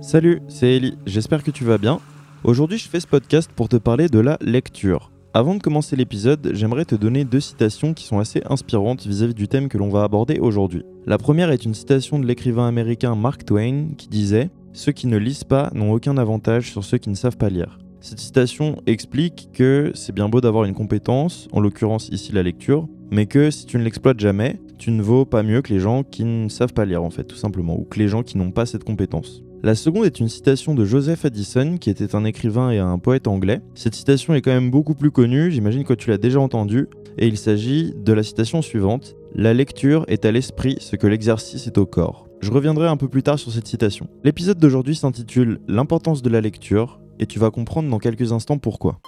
Salut, c'est Ellie, j'espère que tu vas bien. Aujourd'hui je fais ce podcast pour te parler de la lecture. Avant de commencer l'épisode, j'aimerais te donner deux citations qui sont assez inspirantes vis-à-vis du thème que l'on va aborder aujourd'hui. La première est une citation de l'écrivain américain Mark Twain qui disait Ceux qui ne lisent pas n'ont aucun avantage sur ceux qui ne savent pas lire. Cette citation explique que c'est bien beau d'avoir une compétence, en l'occurrence ici la lecture, mais que si tu ne l'exploites jamais, tu ne vaux pas mieux que les gens qui ne savent pas lire en fait, tout simplement, ou que les gens qui n'ont pas cette compétence. La seconde est une citation de Joseph Addison, qui était un écrivain et un poète anglais. Cette citation est quand même beaucoup plus connue, j'imagine que tu l'as déjà entendue, et il s'agit de la citation suivante La lecture est à l'esprit ce que l'exercice est au corps. Je reviendrai un peu plus tard sur cette citation. L'épisode d'aujourd'hui s'intitule L'importance de la lecture, et tu vas comprendre dans quelques instants pourquoi.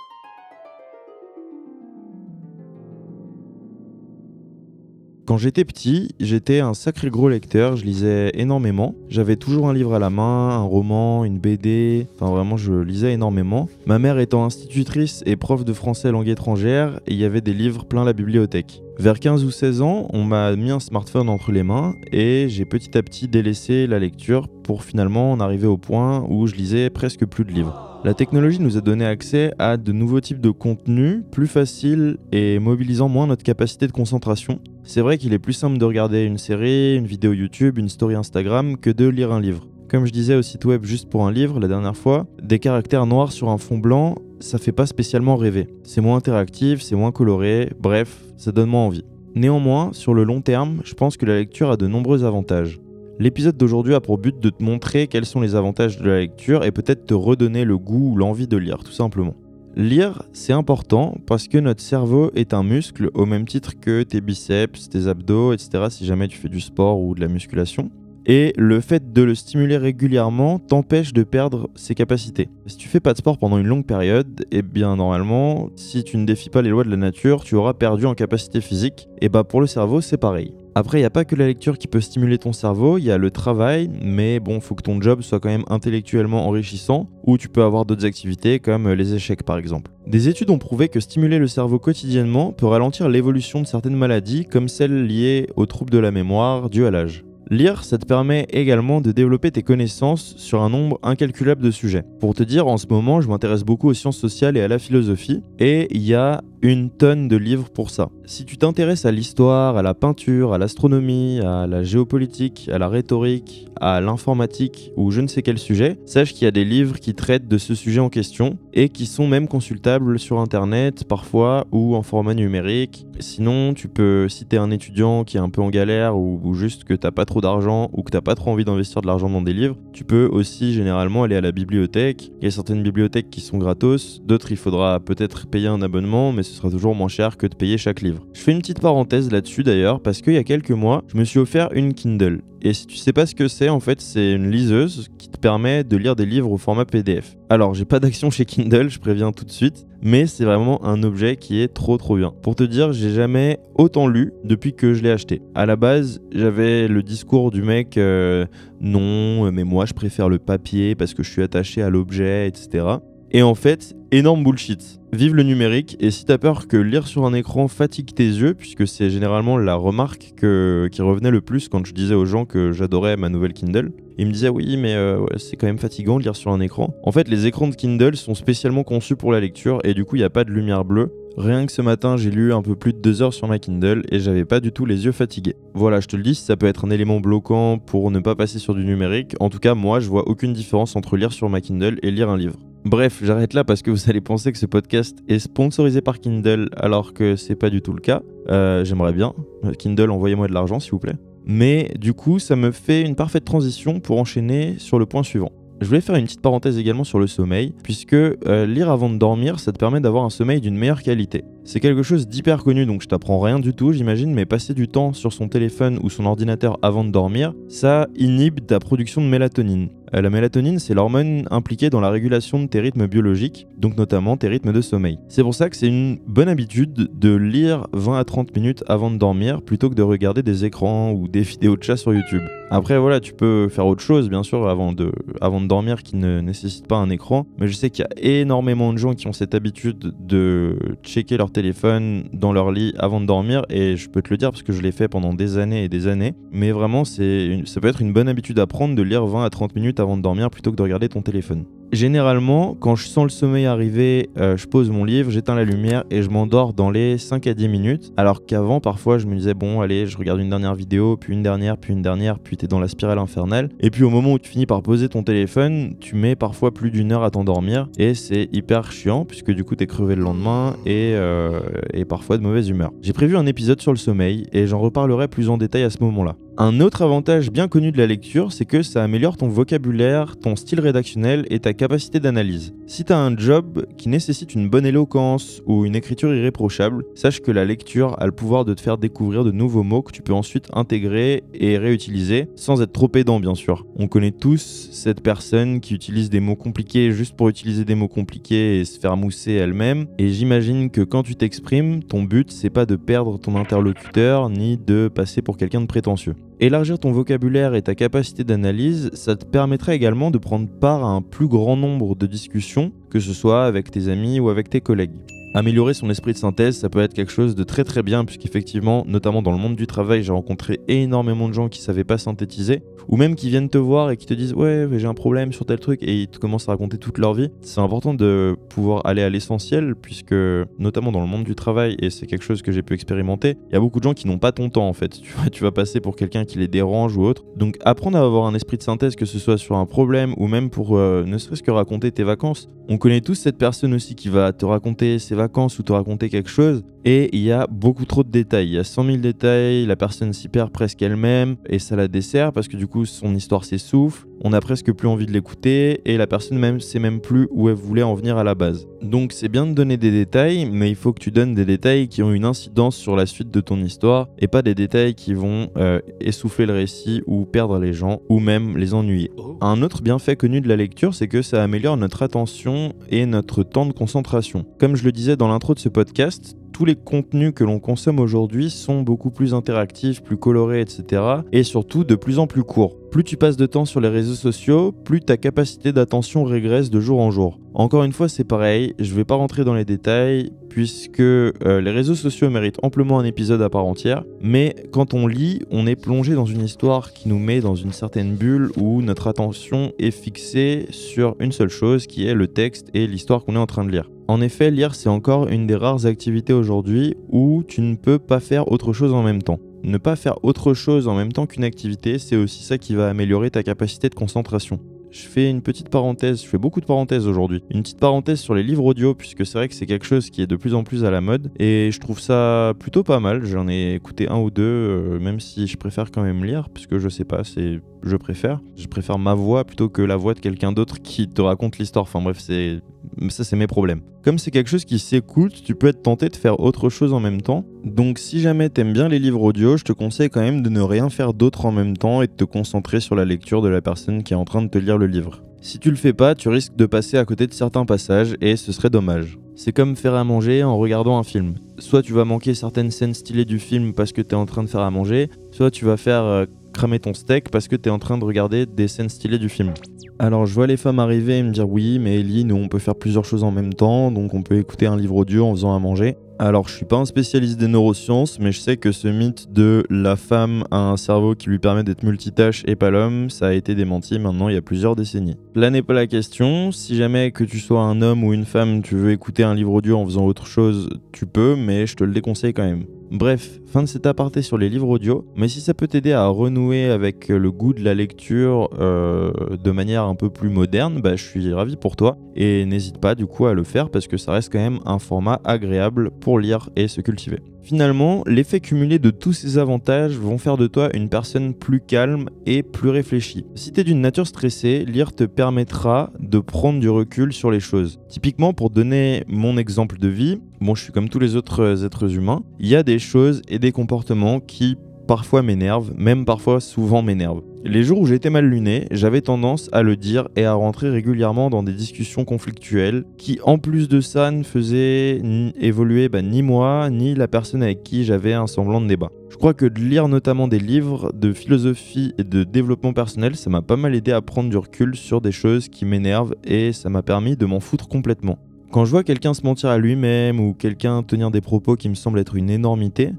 Quand j'étais petit, j'étais un sacré gros lecteur, je lisais énormément. J'avais toujours un livre à la main, un roman, une BD, enfin vraiment je lisais énormément. Ma mère étant institutrice et prof de français langue étrangère, il y avait des livres plein la bibliothèque. Vers 15 ou 16 ans, on m'a mis un smartphone entre les mains et j'ai petit à petit délaissé la lecture pour finalement en arriver au point où je lisais presque plus de livres. La technologie nous a donné accès à de nouveaux types de contenus plus faciles et mobilisant moins notre capacité de concentration. C'est vrai qu'il est plus simple de regarder une série, une vidéo YouTube, une story Instagram que de lire un livre. Comme je disais au site web juste pour un livre la dernière fois, des caractères noirs sur un fond blanc, ça fait pas spécialement rêver. C'est moins interactif, c'est moins coloré, bref, ça donne moins envie. Néanmoins, sur le long terme, je pense que la lecture a de nombreux avantages. L'épisode d'aujourd'hui a pour but de te montrer quels sont les avantages de la lecture et peut-être te redonner le goût ou l'envie de lire, tout simplement. Lire, c'est important parce que notre cerveau est un muscle au même titre que tes biceps, tes abdos, etc. si jamais tu fais du sport ou de la musculation. Et le fait de le stimuler régulièrement t'empêche de perdre ses capacités. Si tu fais pas de sport pendant une longue période, et eh bien normalement, si tu ne défies pas les lois de la nature, tu auras perdu en capacité physique. Et bah pour le cerveau, c'est pareil. Après, il n'y a pas que la lecture qui peut stimuler ton cerveau, il y a le travail, mais bon, faut que ton job soit quand même intellectuellement enrichissant, ou tu peux avoir d'autres activités comme les échecs par exemple. Des études ont prouvé que stimuler le cerveau quotidiennement peut ralentir l'évolution de certaines maladies, comme celles liées aux troubles de la mémoire dus à l'âge. Lire, ça te permet également de développer tes connaissances sur un nombre incalculable de sujets. Pour te dire, en ce moment, je m'intéresse beaucoup aux sciences sociales et à la philosophie, et il y a une tonne de livres pour ça. Si tu t'intéresses à l'histoire, à la peinture, à l'astronomie, à la géopolitique, à la rhétorique, à l'informatique ou je ne sais quel sujet, sache qu'il y a des livres qui traitent de ce sujet en question et qui sont même consultables sur internet parfois ou en format numérique. Sinon, tu peux, si t'es un étudiant qui est un peu en galère ou, juste que t'as pas trop d'argent ou que t'as pas trop envie d'investir de l'argent dans des livres, tu peux aussi généralement aller à la bibliothèque. Il y a certaines bibliothèques qui sont gratos, d'autres il faudra peut-être payer un abonnement, mais ce sera toujours moins cher que de payer chaque livre. Je fais une petite parenthèse là-dessus d'ailleurs, parce qu'il y a quelques mois, je me suis offert une Kindle. Et si tu sais pas ce que c'est, en fait, c'est une liseuse qui te permet de lire des livres au format PDF. Alors, j'ai pas d'action chez Kindle, je préviens tout de suite, mais c'est vraiment un objet qui est trop trop bien. Pour te dire, j'ai jamais autant lu depuis que je l'ai acheté. À la base, j'avais le discours du mec euh, non, mais moi je préfère le papier parce que je suis attaché à l'objet, etc. Et en fait, énorme bullshit. Vive le numérique, et si t'as peur que lire sur un écran fatigue tes yeux, puisque c'est généralement la remarque qui revenait le plus quand je disais aux gens que j'adorais ma nouvelle Kindle, ils me disaient oui mais euh, c'est quand même fatigant de lire sur un écran. En fait les écrans de Kindle sont spécialement conçus pour la lecture et du coup il n'y a pas de lumière bleue. Rien que ce matin j'ai lu un peu plus de deux heures sur ma Kindle et j'avais pas du tout les yeux fatigués. Voilà je te le dis, ça peut être un élément bloquant pour ne pas passer sur du numérique. En tout cas moi je vois aucune différence entre lire sur ma Kindle et lire un livre. Bref, j'arrête là parce que vous allez penser que ce podcast est sponsorisé par Kindle alors que c'est pas du tout le cas. Euh, j'aimerais bien. Kindle, envoyez-moi de l'argent s'il vous plaît. Mais du coup, ça me fait une parfaite transition pour enchaîner sur le point suivant. Je voulais faire une petite parenthèse également sur le sommeil, puisque euh, lire avant de dormir, ça te permet d'avoir un sommeil d'une meilleure qualité. C'est quelque chose d'hyper connu, donc je t'apprends rien du tout, j'imagine, mais passer du temps sur son téléphone ou son ordinateur avant de dormir, ça inhibe ta production de mélatonine. Euh, la mélatonine, c'est l'hormone impliquée dans la régulation de tes rythmes biologiques, donc notamment tes rythmes de sommeil. C'est pour ça que c'est une bonne habitude de lire 20 à 30 minutes avant de dormir plutôt que de regarder des écrans ou des vidéos de chat sur YouTube. Après voilà, tu peux faire autre chose bien sûr avant de, avant de dormir qui ne nécessite pas un écran, mais je sais qu'il y a énormément de gens qui ont cette habitude de checker leur téléphone dans leur lit avant de dormir et je peux te le dire parce que je l'ai fait pendant des années et des années. Mais vraiment, c'est ça peut être une bonne habitude à prendre de lire 20 à 30 minutes avant de dormir plutôt que de regarder ton téléphone. Généralement, quand je sens le sommeil arriver, euh, je pose mon livre, j'éteins la lumière et je m'endors dans les 5 à 10 minutes. Alors qu'avant, parfois, je me disais, bon, allez, je regarde une dernière vidéo, puis une dernière, puis une dernière, puis t'es dans la spirale infernale. Et puis au moment où tu finis par poser ton téléphone, tu mets parfois plus d'une heure à t'endormir et c'est hyper chiant puisque du coup t'es crevé le lendemain et, euh, et parfois de mauvaise humeur. J'ai prévu un épisode sur le sommeil et j'en reparlerai plus en détail à ce moment-là. Un autre avantage bien connu de la lecture, c'est que ça améliore ton vocabulaire, ton style rédactionnel et ta capacité d'analyse. Si tu as un job qui nécessite une bonne éloquence ou une écriture irréprochable, sache que la lecture a le pouvoir de te faire découvrir de nouveaux mots que tu peux ensuite intégrer et réutiliser, sans être trop pédant bien sûr. On connaît tous cette personne qui utilise des mots compliqués juste pour utiliser des mots compliqués et se faire mousser elle-même, et j'imagine que quand tu t'exprimes, ton but c'est pas de perdre ton interlocuteur ni de passer pour quelqu'un de prétentieux. Élargir ton vocabulaire et ta capacité d'analyse, ça te permettrait également de prendre part à un plus grand nombre de discussions, que ce soit avec tes amis ou avec tes collègues. Améliorer son esprit de synthèse, ça peut être quelque chose de très très bien, puisqu'effectivement, notamment dans le monde du travail, j'ai rencontré énormément de gens qui savaient pas synthétiser, ou même qui viennent te voir et qui te disent Ouais, j'ai un problème sur tel truc, et ils te commencent à raconter toute leur vie. C'est important de pouvoir aller à l'essentiel, puisque, notamment dans le monde du travail, et c'est quelque chose que j'ai pu expérimenter, il y a beaucoup de gens qui n'ont pas ton temps en fait. Tu vas, tu vas passer pour quelqu'un qui les dérange ou autre. Donc, apprendre à avoir un esprit de synthèse, que ce soit sur un problème ou même pour euh, ne serait-ce que raconter tes vacances. On connaît tous cette personne aussi qui va te raconter ses vacances ou te raconter quelque chose et il y a beaucoup trop de détails. Il y a 100 000 détails, la personne s'y perd presque elle-même et ça la dessert parce que du coup son histoire s'essouffle, on a presque plus envie de l'écouter et la personne même sait même plus où elle voulait en venir à la base. Donc c'est bien de donner des détails, mais il faut que tu donnes des détails qui ont une incidence sur la suite de ton histoire et pas des détails qui vont euh, essouffler le récit ou perdre les gens ou même les ennuyer. Un autre bienfait connu de la lecture, c'est que ça améliore notre attention et notre temps de concentration. Comme je le disais dans l'intro de ce podcast, tous les contenus que l'on consomme aujourd'hui sont beaucoup plus interactifs, plus colorés, etc. Et surtout de plus en plus courts. Plus tu passes de temps sur les réseaux sociaux, plus ta capacité d'attention régresse de jour en jour. Encore une fois, c'est pareil, je vais pas rentrer dans les détails puisque euh, les réseaux sociaux méritent amplement un épisode à part entière, mais quand on lit, on est plongé dans une histoire qui nous met dans une certaine bulle où notre attention est fixée sur une seule chose qui est le texte et l'histoire qu'on est en train de lire. En effet, lire, c'est encore une des rares activités aujourd'hui où tu ne peux pas faire autre chose en même temps. Ne pas faire autre chose en même temps qu'une activité, c'est aussi ça qui va améliorer ta capacité de concentration. Je fais une petite parenthèse, je fais beaucoup de parenthèses aujourd'hui. Une petite parenthèse sur les livres audio, puisque c'est vrai que c'est quelque chose qui est de plus en plus à la mode. Et je trouve ça plutôt pas mal. J'en ai écouté un ou deux, euh, même si je préfère quand même lire, puisque je sais pas, c'est. Je préfère. Je préfère ma voix plutôt que la voix de quelqu'un d'autre qui te raconte l'histoire. Enfin bref, c'est ça c'est mes problèmes. Comme c'est quelque chose qui s'écoute, tu peux être tenté de faire autre chose en même temps. Donc si jamais t'aimes bien les livres audio, je te conseille quand même de ne rien faire d'autre en même temps et de te concentrer sur la lecture de la personne qui est en train de te lire le livre. Si tu le fais pas, tu risques de passer à côté de certains passages et ce serait dommage. C'est comme faire à manger en regardant un film. Soit tu vas manquer certaines scènes stylées du film parce que tu es en train de faire à manger, soit tu vas faire euh, cramer ton steak parce que tu es en train de regarder des scènes stylées du film. Alors je vois les femmes arriver et me dire oui mais Ellie nous on peut faire plusieurs choses en même temps donc on peut écouter un livre audio en faisant à manger. Alors je suis pas un spécialiste des neurosciences mais je sais que ce mythe de la femme a un cerveau qui lui permet d'être multitâche et pas l'homme ça a été démenti maintenant il y a plusieurs décennies. Là n'est pas la question, si jamais que tu sois un homme ou une femme tu veux écouter un livre audio en faisant autre chose tu peux mais je te le déconseille quand même. Bref, fin de cet aparté sur les livres audio, mais si ça peut t'aider à renouer avec le goût de la lecture euh, de manière un peu plus moderne, bah, je suis ravi pour toi et n'hésite pas du coup à le faire parce que ça reste quand même un format agréable pour lire et se cultiver. Finalement, l'effet cumulé de tous ces avantages vont faire de toi une personne plus calme et plus réfléchie. Si tu es d'une nature stressée, lire te permettra de prendre du recul sur les choses. Typiquement, pour donner mon exemple de vie, bon, je suis comme tous les autres êtres humains, il y a des choses et des comportements qui parfois m'énervent, même parfois souvent m'énervent. Les jours où j'étais mal luné, j'avais tendance à le dire et à rentrer régulièrement dans des discussions conflictuelles qui, en plus de ça, ne faisaient évoluer bah, ni moi ni la personne avec qui j'avais un semblant de débat. Je crois que de lire notamment des livres de philosophie et de développement personnel, ça m'a pas mal aidé à prendre du recul sur des choses qui m'énervent et ça m'a permis de m'en foutre complètement. Quand je vois quelqu'un se mentir à lui-même ou quelqu'un tenir des propos qui me semblent être une énormité,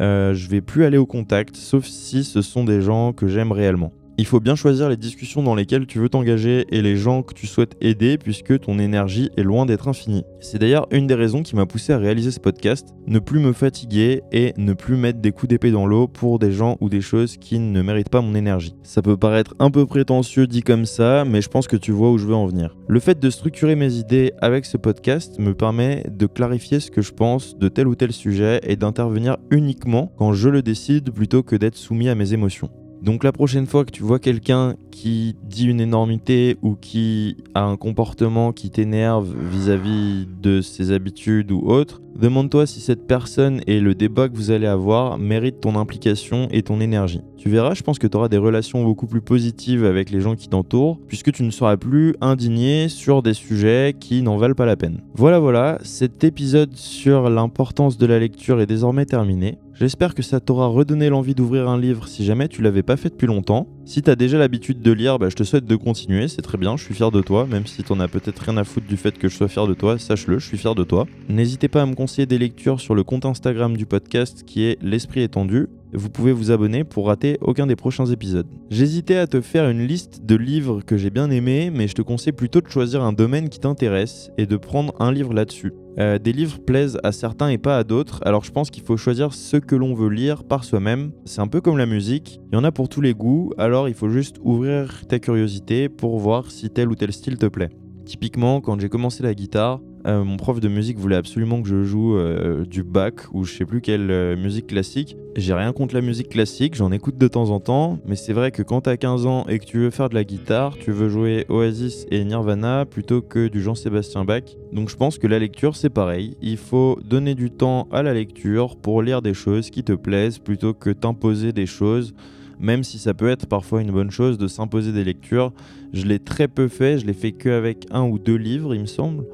je vais plus aller au contact, sauf si ce sont des gens que j'aime réellement. Il faut bien choisir les discussions dans lesquelles tu veux t'engager et les gens que tu souhaites aider puisque ton énergie est loin d'être infinie. C'est d'ailleurs une des raisons qui m'a poussé à réaliser ce podcast, ne plus me fatiguer et ne plus mettre des coups d'épée dans l'eau pour des gens ou des choses qui ne méritent pas mon énergie. Ça peut paraître un peu prétentieux dit comme ça, mais je pense que tu vois où je veux en venir. Le fait de structurer mes idées avec ce podcast me permet de clarifier ce que je pense de tel ou tel sujet et d'intervenir uniquement quand je le décide plutôt que d'être soumis à mes émotions. Donc la prochaine fois que tu vois quelqu'un qui dit une énormité ou qui a un comportement qui t'énerve vis-à-vis de ses habitudes ou autres, demande-toi si cette personne et le débat que vous allez avoir méritent ton implication et ton énergie. Tu verras, je pense que tu auras des relations beaucoup plus positives avec les gens qui t'entourent, puisque tu ne seras plus indigné sur des sujets qui n'en valent pas la peine. Voilà, voilà, cet épisode sur l'importance de la lecture est désormais terminé. J'espère que ça t'aura redonné l'envie d'ouvrir un livre si jamais tu l'avais pas fait depuis longtemps. Si t'as déjà l'habitude de lire, bah, je te souhaite de continuer, c'est très bien, je suis fier de toi, même si t'en as peut-être rien à foutre du fait que je sois fier de toi, sache-le, je suis fier de toi. N'hésitez pas à me conseiller des lectures sur le compte Instagram du podcast qui est L'Esprit étendu. Vous pouvez vous abonner pour rater aucun des prochains épisodes. J'hésitais à te faire une liste de livres que j'ai bien aimés, mais je te conseille plutôt de choisir un domaine qui t'intéresse et de prendre un livre là-dessus. Euh, des livres plaisent à certains et pas à d'autres, alors je pense qu'il faut choisir ce que l'on veut lire par soi-même. C'est un peu comme la musique, il y en a pour tous les goûts, alors il faut juste ouvrir ta curiosité pour voir si tel ou tel style te plaît. Typiquement, quand j'ai commencé la guitare, euh, mon prof de musique voulait absolument que je joue euh, du Bach ou je sais plus quelle euh, musique classique. J'ai rien contre la musique classique, j'en écoute de temps en temps, mais c'est vrai que quand t'as 15 ans et que tu veux faire de la guitare, tu veux jouer Oasis et Nirvana plutôt que du Jean-Sébastien Bach. Donc je pense que la lecture c'est pareil, il faut donner du temps à la lecture pour lire des choses qui te plaisent plutôt que t'imposer des choses même si ça peut être parfois une bonne chose de s'imposer des lectures. Je l'ai très peu fait, je l'ai fait qu'avec un ou deux livres, il me semble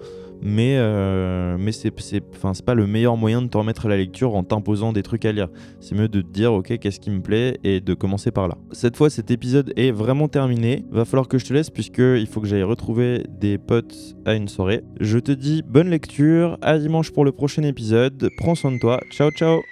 mais, euh, mais c'est, pas le meilleur moyen de te remettre à la lecture en t'imposant des trucs à lire. C'est mieux de te dire, ok, qu'est-ce qui me plaît et de commencer par là. Cette fois, cet épisode est vraiment terminé. Va falloir que je te laisse puisqu'il faut que j'aille retrouver des potes à une soirée. Je te dis bonne lecture, à dimanche pour le prochain épisode. Prends soin de toi. Ciao, ciao.